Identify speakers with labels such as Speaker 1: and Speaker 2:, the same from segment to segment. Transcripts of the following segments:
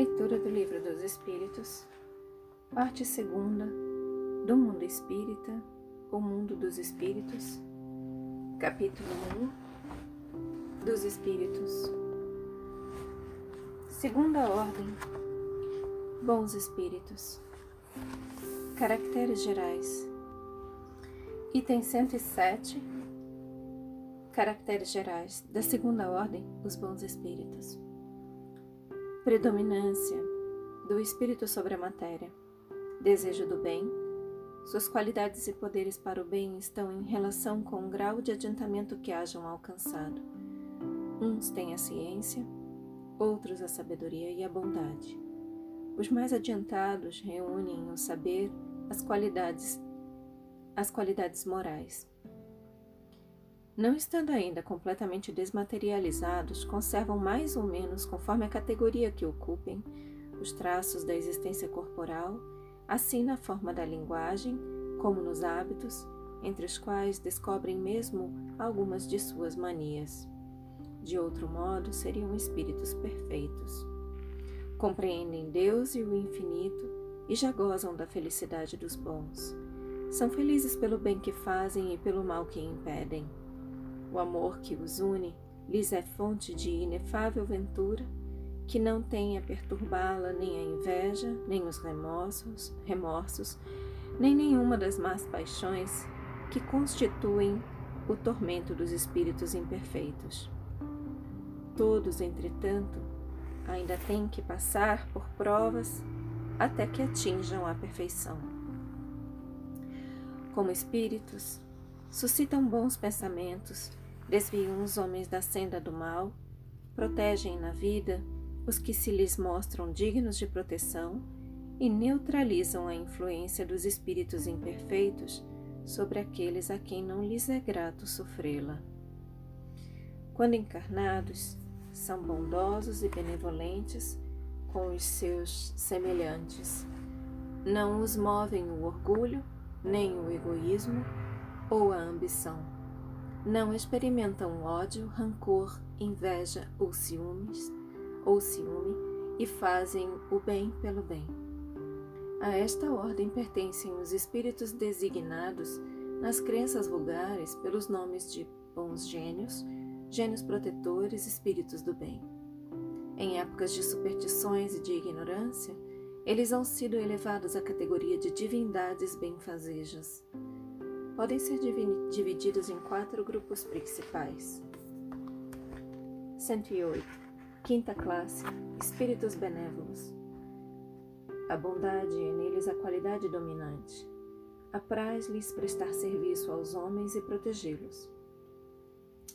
Speaker 1: Leitura do Livro dos Espíritos, parte segunda do Mundo Espírita, o Mundo dos Espíritos, capítulo 1 dos Espíritos. Segunda Ordem, Bons Espíritos, Caracteres Gerais, item 107, Caracteres Gerais da Segunda Ordem, os Bons Espíritos predominância do espírito sobre a matéria, desejo do bem, suas qualidades e poderes para o bem estão em relação com o grau de adiantamento que hajam alcançado. Uns têm a ciência, outros a sabedoria e a bondade. Os mais adiantados reúnem o saber, as qualidades, as qualidades morais. Não estando ainda completamente desmaterializados, conservam mais ou menos, conforme a categoria que ocupem, os traços da existência corporal, assim na forma da linguagem, como nos hábitos, entre os quais descobrem mesmo algumas de suas manias. De outro modo, seriam espíritos perfeitos. Compreendem Deus e o infinito e já gozam da felicidade dos bons. São felizes pelo bem que fazem e pelo mal que impedem o amor que os une lhes é fonte de inefável ventura, que não tem a perturbá-la nem a inveja, nem os remorsos, remorsos, nem nenhuma das más paixões que constituem o tormento dos espíritos imperfeitos. Todos, entretanto, ainda têm que passar por provas até que atinjam a perfeição. Como espíritos, suscitam bons pensamentos, desviam os homens da senda do mal, protegem na vida os que se lhes mostram dignos de proteção e neutralizam a influência dos espíritos imperfeitos sobre aqueles a quem não lhes é grato sofrê-la. Quando encarnados, são bondosos e benevolentes com os seus semelhantes. Não os movem o orgulho, nem o egoísmo ou a ambição não experimentam ódio, rancor, inveja ou ciúmes ou ciúme e fazem o bem pelo bem. A esta ordem pertencem os espíritos designados nas crenças vulgares pelos nomes de bons gênios, gênios protetores, espíritos do bem. Em épocas de superstições e de ignorância, eles han sido elevados à categoria de divindades benfazejas podem ser divididos em quatro grupos principais. 108. Quinta classe: Espíritos benévolos. A bondade é neles a qualidade dominante. Apraz-lhes prestar serviço aos homens e protegê-los.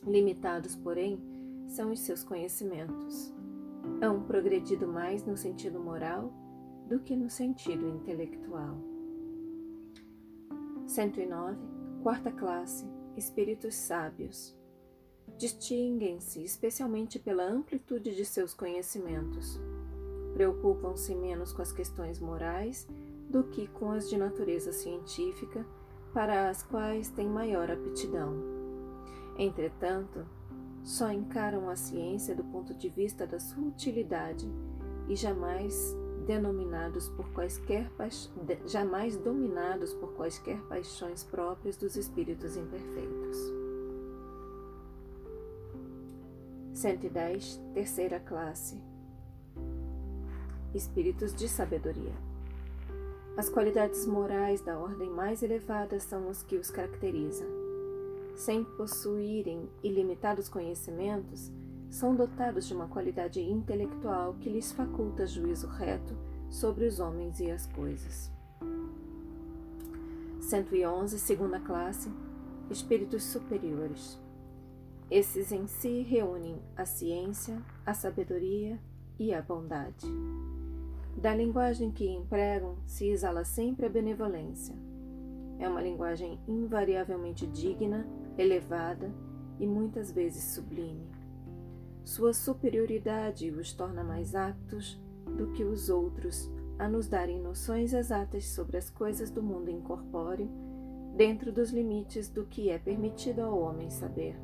Speaker 1: Limitados, porém, são os seus conhecimentos. Hão progredido mais no sentido moral do que no sentido intelectual. 109 Quarta classe: Espíritos sábios. Distinguem-se especialmente pela amplitude de seus conhecimentos. Preocupam-se menos com as questões morais do que com as de natureza científica, para as quais têm maior aptidão. Entretanto, só encaram a ciência do ponto de vista da sua utilidade e jamais denominados por quaisquer jamais dominados por quaisquer paixões próprias dos espíritos imperfeitos. 110, terceira classe. Espíritos de sabedoria. As qualidades morais da ordem mais elevada são os que os caracterizam. Sem possuírem ilimitados conhecimentos, são dotados de uma qualidade intelectual que lhes faculta juízo reto sobre os homens e as coisas. 111, segunda classe, espíritos superiores. Esses em si reúnem a ciência, a sabedoria e a bondade. Da linguagem que empregam se exala sempre a benevolência. É uma linguagem invariavelmente digna, elevada e muitas vezes sublime. Sua superioridade os torna mais aptos do que os outros a nos darem noções exatas sobre as coisas do mundo incorpóreo, dentro dos limites do que é permitido ao homem saber.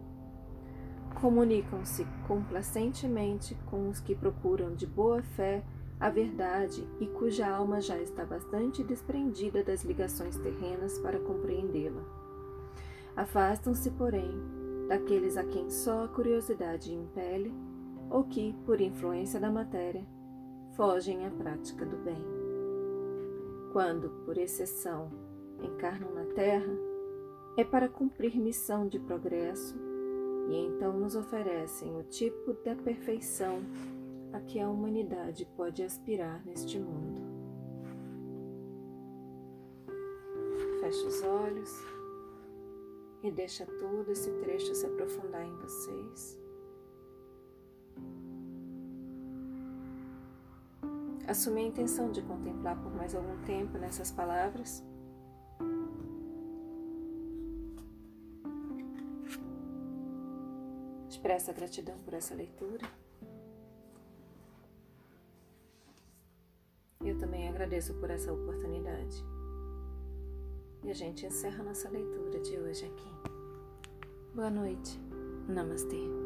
Speaker 1: Comunicam-se complacentemente com os que procuram de boa fé a verdade e cuja alma já está bastante desprendida das ligações terrenas para compreendê-la. Afastam-se, porém, daqueles a quem só a curiosidade impele ou que, por influência da matéria, fogem à prática do bem. Quando, por exceção, encarnam na Terra, é para cumprir missão de progresso e então nos oferecem o tipo da perfeição a que a humanidade pode aspirar neste mundo. Feche os olhos e deixa todo esse trecho se aprofundar em vocês. Assumi a intenção de contemplar por mais algum tempo nessas palavras. Expressa gratidão por essa leitura. Eu também agradeço por essa oportunidade. E a gente encerra nossa leitura de hoje aqui. Boa noite. Namastê.